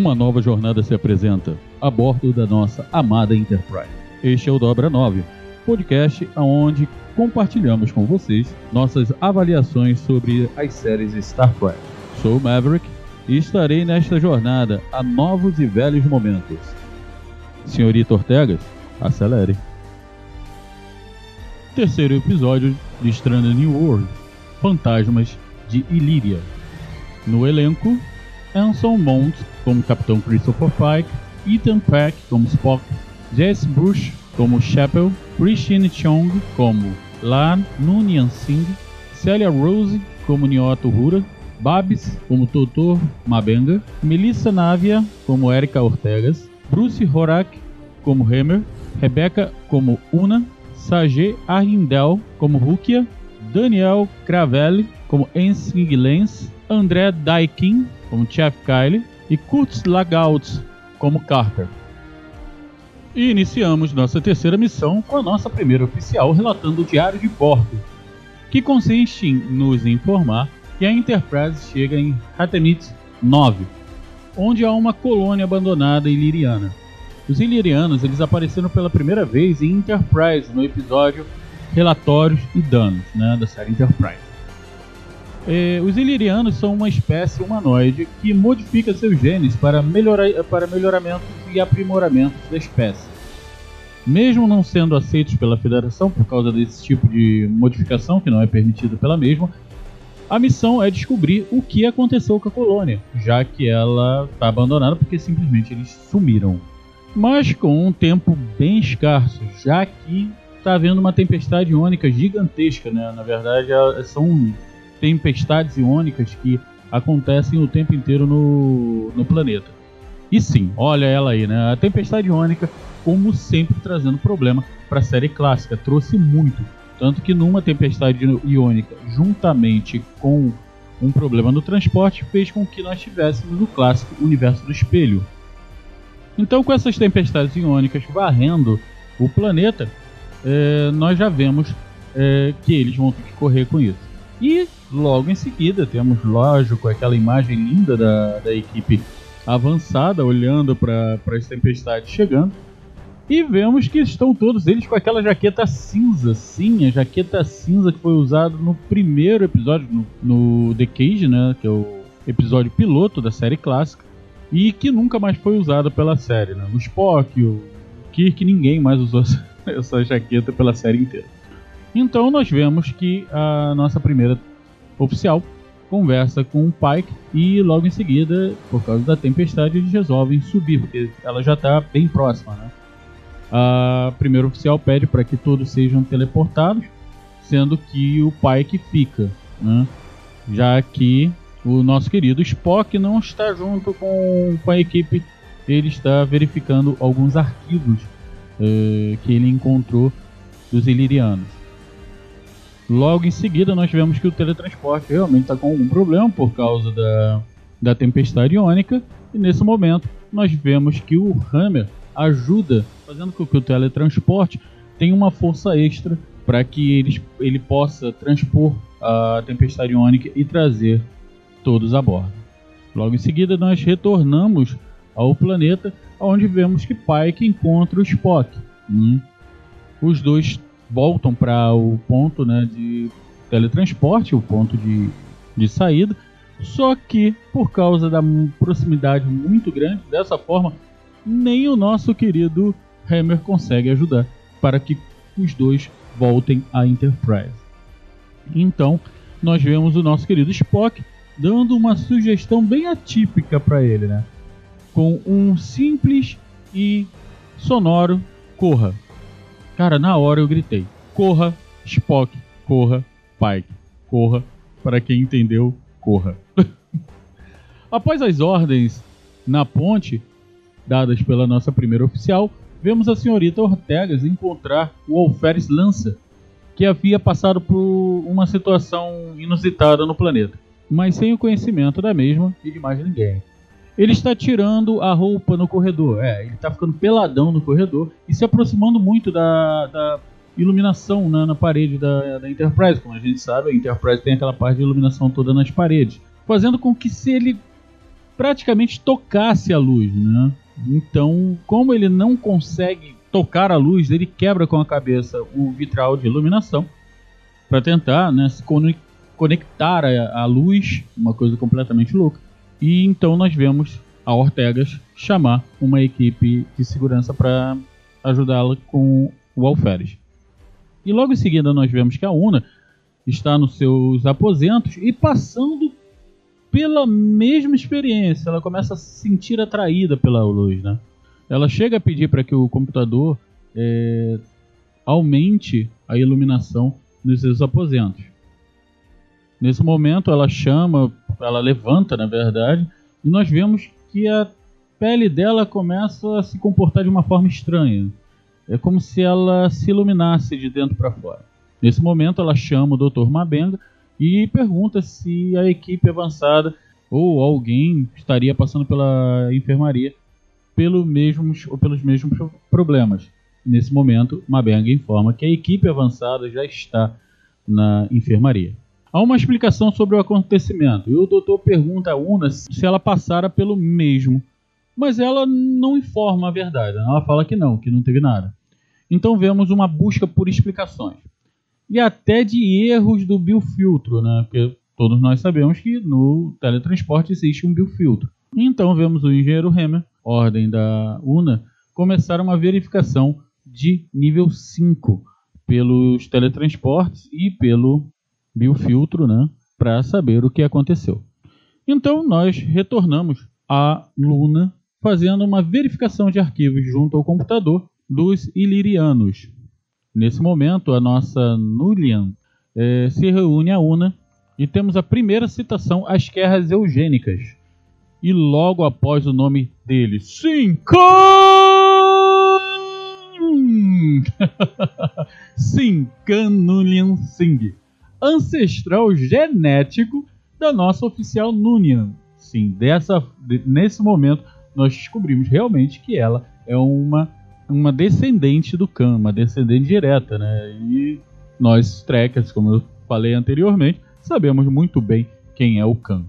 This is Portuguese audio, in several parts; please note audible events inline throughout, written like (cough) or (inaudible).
Uma nova jornada se apresenta a bordo da nossa amada Enterprise. Este é o Dobra 9, podcast onde compartilhamos com vocês nossas avaliações sobre as séries Star Trek. Sou Maverick e estarei nesta jornada a novos e velhos momentos. Senhorita Ortegas, acelere. Terceiro episódio de Stranded New World, Fantasmas de Illyria. No elenco, Anson Mount como Capitão Christopher Pike, Ethan Peck como Spock, Jess Bush como Chapel, Christine Chong como Lan Nunyan Singh, Celia Rose como Nyoto Hura, Babs como Totor Mabenga, Melissa Navia como Erika Ortegas, Bruce Horak como Hammer, Rebecca como Una, Sage Arindel como Rukia, Daniel Cravelli como Ensing Lens, André Daikin como Chef Kyle e Kurtz Lagaut como Carter. E iniciamos nossa terceira missão com a nossa primeira oficial relatando o diário de bordo, que consiste em nos informar que a Enterprise chega em Hatemit 9, onde há uma colônia abandonada iliriana. Os ilirianos eles apareceram pela primeira vez em Enterprise no episódio Relatórios e Danos, né, da série Enterprise. É, os ilirianos são uma espécie humanoide que modifica seus genes para, melhora, para melhoramentos e aprimoramentos da espécie. Mesmo não sendo aceitos pela Federação por causa desse tipo de modificação, que não é permitida pela mesma, a missão é descobrir o que aconteceu com a colônia, já que ela está abandonada porque simplesmente eles sumiram. Mas com um tempo bem escasso, já que está havendo uma tempestade iônica gigantesca, né? Na verdade, são tempestades iônicas que acontecem o tempo inteiro no, no planeta. E sim, olha ela aí, né? A Tempestade Iônica, como sempre, trazendo problema para a série clássica. Trouxe muito. Tanto que numa Tempestade Iônica, juntamente com um problema no transporte, fez com que nós tivéssemos o clássico Universo do Espelho. Então, com essas tempestades iônicas varrendo o planeta, é, nós já vemos é, que eles vão ter que correr com isso. E logo em seguida temos, lógico, aquela imagem linda da, da equipe avançada olhando para as tempestades chegando. E vemos que estão todos eles com aquela jaqueta cinza. Sim, a jaqueta cinza que foi usada no primeiro episódio, no, no The Cage, né? Que é o episódio piloto da série clássica. E que nunca mais foi usada pela série, né? O Spock, o Kirk, ninguém mais usou (laughs) essa jaqueta pela série inteira. Então nós vemos que a nossa primeira oficial conversa com o Pike e logo em seguida, por causa da tempestade, eles resolvem subir, porque ela já está bem próxima, né? A primeira oficial pede para que todos sejam teleportados, sendo que o Pike fica, né? já que o nosso querido Spock não está junto com, com a equipe, ele está verificando alguns arquivos uh, que ele encontrou dos Ilirianos. Logo em seguida, nós vemos que o teletransporte realmente está com algum problema por causa da, da tempestade iônica, e nesse momento nós vemos que o Hammer ajuda, fazendo com que o teletransporte tenha uma força extra para que ele, ele possa transpor a tempestade iônica e trazer todos a bordo. Logo em seguida, nós retornamos ao planeta, onde vemos que Pike encontra o Spock. Hum. Os dois voltam para o ponto né, de teletransporte, o ponto de, de saída. Só que, por causa da proximidade muito grande, dessa forma, nem o nosso querido Hammer consegue ajudar para que os dois voltem à Enterprise. Então, nós vemos o nosso querido Spock dando uma sugestão bem atípica para ele, né? Com um simples e sonoro corra. Cara, na hora eu gritei: corra, Spock, corra, Pike, corra. Para quem entendeu, corra. (laughs) Após as ordens na ponte, dadas pela nossa primeira oficial, vemos a senhorita Ortegas encontrar o Alferes Lança, que havia passado por uma situação inusitada no planeta, mas sem o conhecimento da mesma e de mais ninguém. Ele está tirando a roupa no corredor, é, ele está ficando peladão no corredor e se aproximando muito da, da iluminação né, na parede da, da Enterprise. Como a gente sabe, a Enterprise tem aquela parte de iluminação toda nas paredes, fazendo com que se ele praticamente tocasse a luz, né? Então, como ele não consegue tocar a luz, ele quebra com a cabeça o vitral de iluminação para tentar né, se conectar a, luz, uma coisa completamente louca. E então nós vemos a Ortegas chamar uma equipe de segurança para ajudá-la com o alferes. E logo em seguida nós vemos que a Una está nos seus aposentos e passando pela mesma experiência, ela começa a se sentir atraída pela luz, né? Ela chega a pedir para que o computador é, aumente a iluminação nos seus aposentos. Nesse momento, ela chama, ela levanta, na verdade, e nós vemos que a pele dela começa a se comportar de uma forma estranha. É como se ela se iluminasse de dentro para fora. Nesse momento, ela chama o Dr. Mabenga e pergunta se a equipe avançada ou alguém estaria passando pela enfermaria pelo mesmos, ou pelos mesmos problemas. Nesse momento, Mabenga informa que a equipe avançada já está na enfermaria. Há uma explicação sobre o acontecimento e o doutor pergunta a Una se ela passara pelo mesmo, mas ela não informa a verdade. Ela fala que não, que não teve nada. Então vemos uma busca por explicações e até de erros do biofiltro, né? Porque todos nós sabemos que no teletransporte existe um biofiltro. Então vemos o engenheiro Hammer, ordem da UNA, começar uma verificação de nível 5 pelos teletransportes e pelo biofiltro, né? Para saber o que aconteceu. Então nós retornamos à Luna fazendo uma verificação de arquivos junto ao computador dos ilirianos, Nesse momento, a nossa Nulian é, se reúne a Una e temos a primeira citação às guerras eugênicas. e logo após o nome dele, Sim, Sim, Nunyan Singh, ancestral genético da nossa oficial Nunyan. Sim, dessa, nesse momento nós descobrimos realmente que ela é uma, uma descendente do Khan, uma descendente direta, né? E nós, trekkers, como eu falei anteriormente, sabemos muito bem quem é o Khan.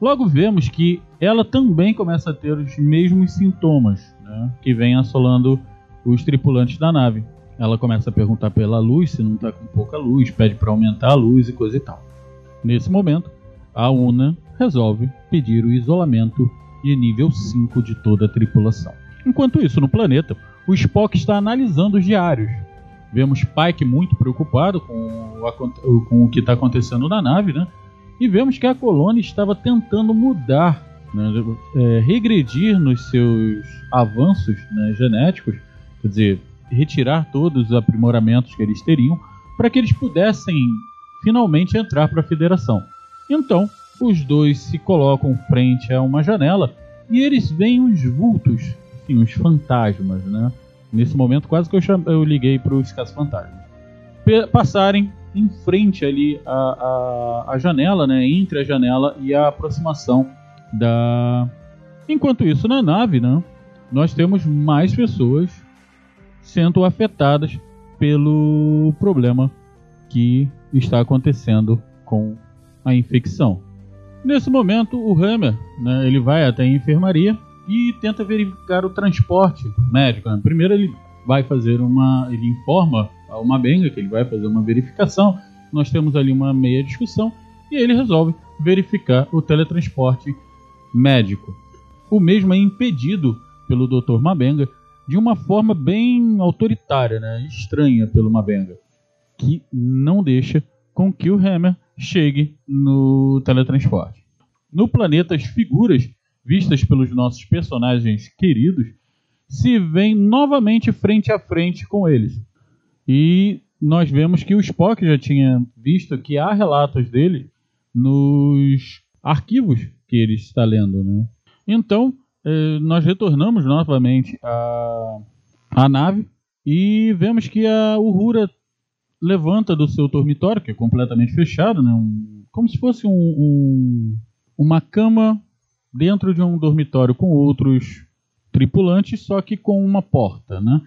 Logo vemos que ela também começa a ter os mesmos sintomas né, que vem assolando os tripulantes da nave. Ela começa a perguntar pela luz, se não está com pouca luz, pede para aumentar a luz e coisa e tal. Nesse momento, a Una resolve pedir o isolamento de nível 5 de toda a tripulação. Enquanto isso, no planeta, o Spock está analisando os diários. Vemos Pike muito preocupado com o, com o que está acontecendo na nave, né? E vemos que a colônia estava tentando mudar, né? é, regredir nos seus avanços né, genéticos, quer dizer, retirar todos os aprimoramentos que eles teriam para que eles pudessem finalmente entrar para a federação. Então, os dois se colocam frente a uma janela e eles veem os vultos, assim, os fantasmas, né? Nesse momento, quase que eu, chame, eu liguei para os caça-fantasmas. Passarem em frente ali a, a, a, janela, né? Entre a janela e a aproximação da. Enquanto isso, na nave, né? Nós temos mais pessoas sendo afetadas pelo problema que está acontecendo com a infecção. Nesse momento, o Hammer, né, ele vai até a enfermaria e tenta verificar o transporte médico. Né? Primeiro ele vai fazer uma, ele informa a uma benga que ele vai fazer uma verificação. Nós temos ali uma meia discussão e ele resolve verificar o teletransporte médico. O mesmo é impedido pelo Dr. Mabenga de uma forma bem autoritária, né? estranha pelo Mabenga, que não deixa com que o Hammer chegue no teletransporte. No planeta, as figuras vistas pelos nossos personagens queridos se veem novamente frente a frente com eles. E nós vemos que o Spock já tinha visto que há relatos dele nos arquivos que ele está lendo. Né? Então, eh, nós retornamos novamente à, à nave e vemos que a Uhura levanta do seu dormitório, que é completamente fechado, né? Um, como se fosse um, um, uma cama dentro de um dormitório com outros tripulantes, só que com uma porta, né?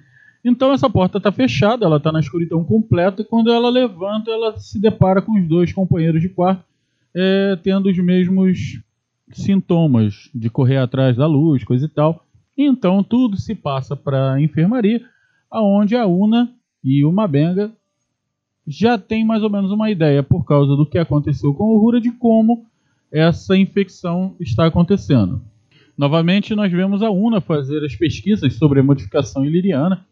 Então essa porta está fechada, ela está na escuridão completa e quando ela levanta, ela se depara com os dois companheiros de quarto é, tendo os mesmos sintomas de correr atrás da luz, coisa e tal. Então tudo se passa para a enfermaria, aonde a Una e o Mabenga já tem mais ou menos uma ideia, por causa do que aconteceu com o Rura, de como essa infecção está acontecendo. Novamente, nós vemos a UNA fazer as pesquisas sobre a modificação iliriana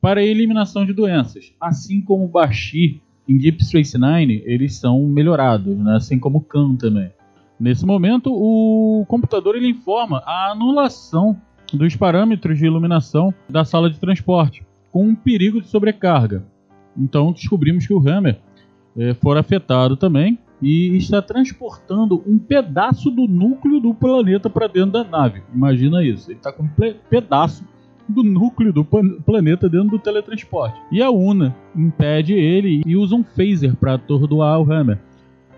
para a eliminação de doenças, assim como Bashir em Deep Space Nine, eles são melhorados, né? assim como o Khan também. Nesse momento, o computador ele informa a anulação dos parâmetros de iluminação da sala de transporte, com um perigo de sobrecarga. Então descobrimos que o Hammer é, afetado também e está transportando um pedaço do núcleo do planeta para dentro da nave. Imagina isso, ele está com um pedaço do núcleo do planeta dentro do teletransporte. E a Una impede ele e usa um phaser para atordoar o Hammer.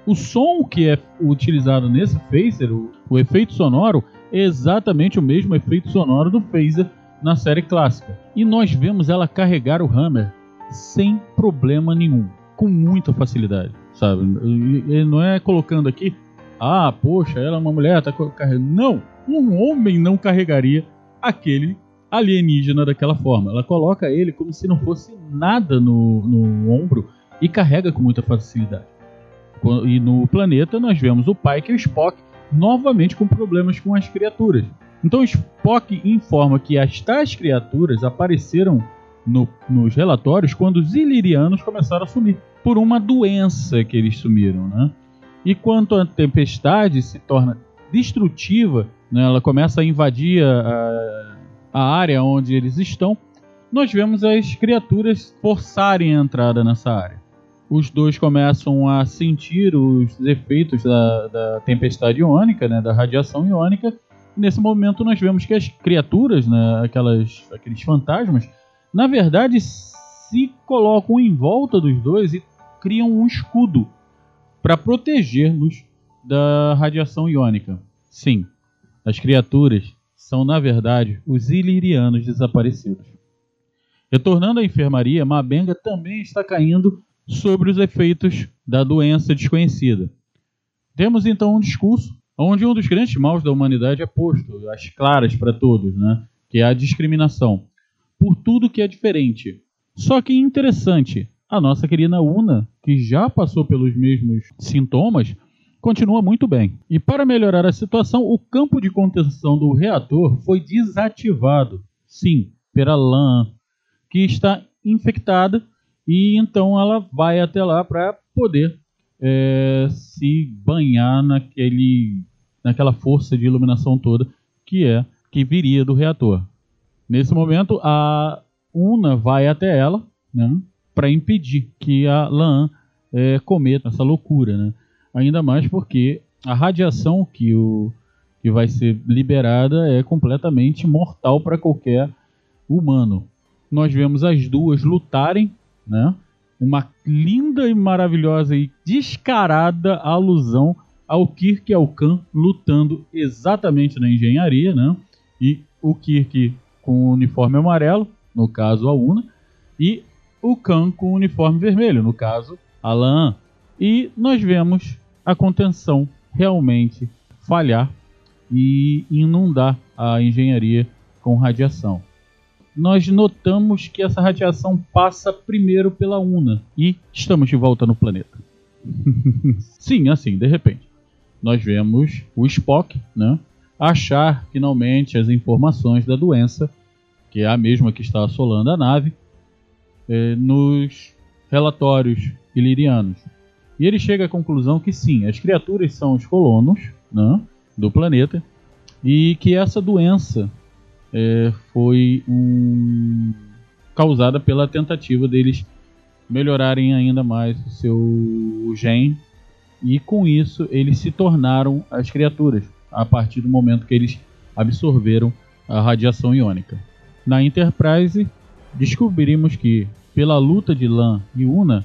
O som que é utilizado nesse phaser, o, o efeito sonoro, é exatamente o mesmo efeito sonoro do phaser na série clássica. E nós vemos ela carregar o Hammer sem problema nenhum, com muita facilidade, sabe? Ele não é colocando aqui, ah, poxa, ela é uma mulher, tá carregando. Não, um homem não carregaria aquele alienígena daquela forma. Ela coloca ele como se não fosse nada no, no ombro e carrega com muita facilidade. E no planeta nós vemos o Pike e o Spock novamente com problemas com as criaturas. Então Spock informa que as tais criaturas apareceram no, nos relatórios quando os ilirianos começaram a sumir por uma doença que eles sumiram, né? E quanto a tempestade se torna destrutiva, né, ela começa a invadir a, a área onde eles estão, nós vemos as criaturas forçarem a entrada nessa área. Os dois começam a sentir os efeitos da, da tempestade iônica, né, da radiação iônica, Nesse momento nós vemos que as criaturas, né, aquelas, aqueles fantasmas, na verdade se colocam em volta dos dois e criam um escudo para protegê-los da radiação iônica. Sim, as criaturas são na verdade os ilirianos desaparecidos. Retornando à enfermaria, Mabenga também está caindo sobre os efeitos da doença desconhecida. Temos então um discurso onde um dos grandes maus da humanidade é posto, às claras para todos, né? que é a discriminação, por tudo que é diferente. Só que interessante, a nossa querida Una, que já passou pelos mesmos sintomas, continua muito bem. E para melhorar a situação, o campo de contenção do reator foi desativado. Sim, pela LAN, que está infectada e então ela vai até lá para poder é, se banhar naquele, naquela força de iluminação toda que é que viria do reator. Nesse momento, a Una vai até ela né, para impedir que a Lan é, cometa essa loucura. Né? Ainda mais porque a radiação que, o, que vai ser liberada é completamente mortal para qualquer humano. Nós vemos as duas lutarem, né? uma linda e maravilhosa e descarada alusão ao Kirk e ao Khan lutando exatamente na engenharia, né? E o Kirk com o uniforme amarelo, no caso a Una, e o Khan com o uniforme vermelho, no caso a. E nós vemos a contenção realmente falhar e inundar a engenharia com radiação nós notamos que essa radiação passa primeiro pela Una e estamos de volta no planeta. (laughs) Sim, assim, de repente. Nós vemos o Spock, né, achar finalmente as informações da doença, que é a mesma que está assolando a nave, eh, nos relatórios ilirianos. E ele chega à conclusão que sim, as criaturas são os colonos né, do planeta e que essa doença é, foi um, causada pela tentativa deles melhorarem ainda mais o seu gene e com isso eles se tornaram as criaturas a partir do momento que eles absorveram a radiação iônica. Na Enterprise descobrimos que pela luta de Lan e Una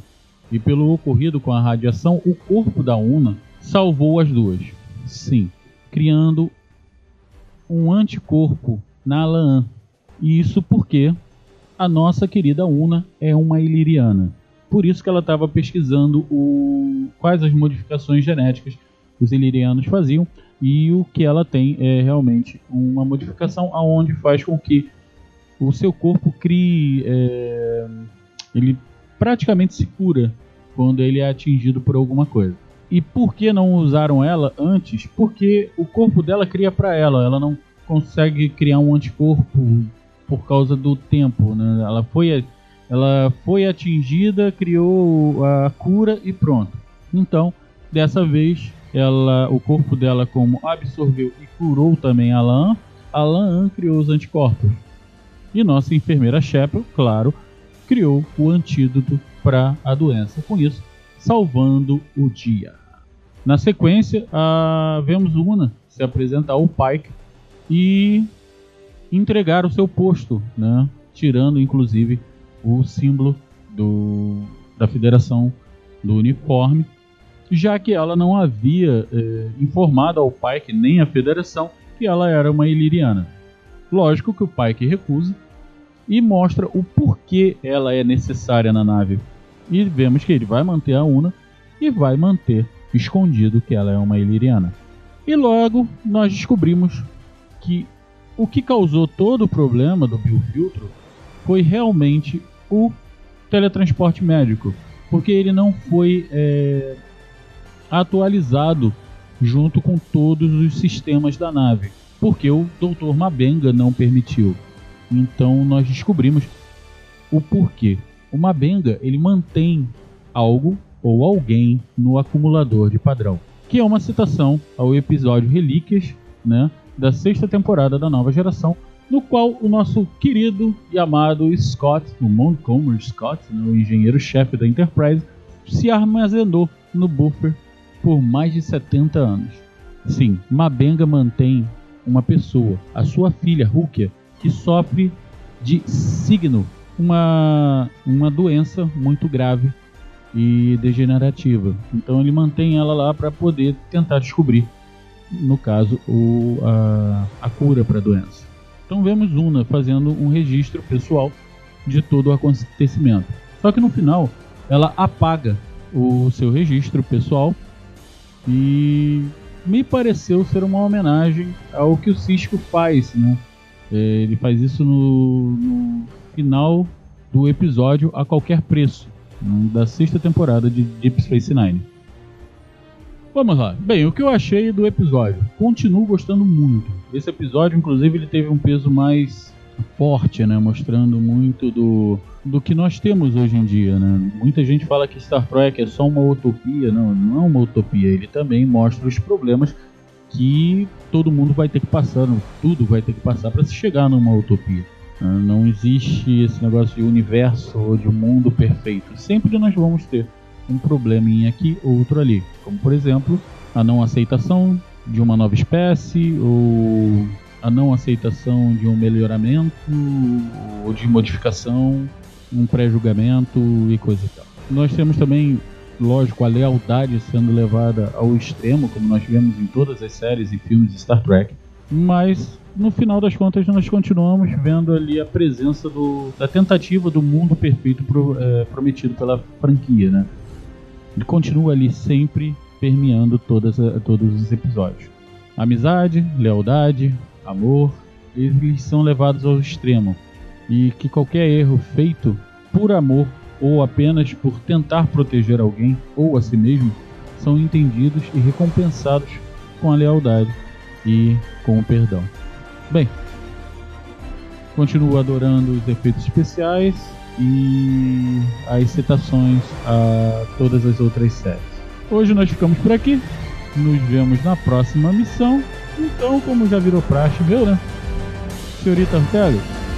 e pelo ocorrido com a radiação, o corpo da Una salvou as duas. Sim, criando um anticorpo na Alaan. E isso porque a nossa querida Una é uma iliriana. Por isso que ela estava pesquisando o, quais as modificações genéticas os ilirianos faziam e o que ela tem é realmente uma modificação aonde faz com que o seu corpo crie é, ele praticamente se cura quando ele é atingido por alguma coisa. E por que não usaram ela antes? Porque o corpo dela cria para ela, ela não consegue criar um anticorpo por causa do tempo, né? Ela foi, ela foi atingida, criou a cura e pronto. Então, dessa vez, ela, o corpo dela como absorveu e curou também a Lan, a Lan criou os anticorpos. E nossa enfermeira Shepard, claro, criou o antídoto para a doença. Com isso, salvando o dia. Na sequência, a... vemos Una se apresentar ao Pike e entregar o seu posto, né? tirando inclusive o símbolo do, da federação do uniforme, já que ela não havia eh, informado ao Pike nem à federação que ela era uma iliriana. Lógico que o Pike recusa e mostra o porquê ela é necessária na nave. E vemos que ele vai manter a Una e vai manter escondido que ela é uma iliriana. E logo nós descobrimos que o que causou todo o problema do biofiltro foi realmente o teletransporte médico, porque ele não foi é, atualizado junto com todos os sistemas da nave, porque o Dr. Mabenga não permitiu. Então nós descobrimos o porquê. O Mabenga ele mantém algo ou alguém no acumulador de padrão, que é uma citação ao episódio Relíquias, né, da sexta temporada da nova geração, no qual o nosso querido e amado Scott, o Montgomery Scott, né, o engenheiro-chefe da Enterprise, se armazenou no buffer por mais de 70 anos. Sim, Mabenga mantém uma pessoa, a sua filha Rukia, que sofre de signo, uma, uma doença muito grave e degenerativa. Então ele mantém ela lá para poder tentar descobrir, no caso, o, a, a cura para a doença. Então vemos Una fazendo um registro pessoal de todo o acontecimento. Só que no final ela apaga o seu registro pessoal e me pareceu ser uma homenagem ao que o Cisco faz, né? É, ele faz isso no, no final do episódio a qualquer preço da sexta temporada de Deep Space Nine. Vamos lá. Bem, o que eu achei do episódio? Continuo gostando muito. Esse episódio, inclusive, ele teve um peso mais forte, né? Mostrando muito do, do que nós temos hoje em dia, né? Muita gente fala que Star Trek é só uma utopia. Não, não é uma utopia. Ele também mostra os problemas que todo mundo vai ter que passar, tudo vai ter que passar para se chegar numa utopia. Não existe esse negócio de universo ou de mundo perfeito. Sempre nós vamos ter um probleminha aqui, outro ali. Como por exemplo, a não aceitação de uma nova espécie ou a não aceitação de um melhoramento ou de modificação, um pré-julgamento e coisa e tal. Nós temos também, lógico, a lealdade sendo levada ao extremo, como nós vemos em todas as séries e filmes de Star Trek, mas no final das contas nós continuamos vendo ali a presença do, da tentativa do mundo perfeito pro, é, prometido pela franquia, né? Ele continua ali sempre permeando todas, todos os episódios. Amizade, lealdade, amor, eles são levados ao extremo. E que qualquer erro feito por amor ou apenas por tentar proteger alguém ou a si mesmo são entendidos e recompensados com a lealdade e com o perdão. Bem, continuo adorando os efeitos especiais e as citações a todas as outras séries. Hoje nós ficamos por aqui. Nos vemos na próxima missão. Então, como já virou praxe, viu, né? Senhorita Ortega,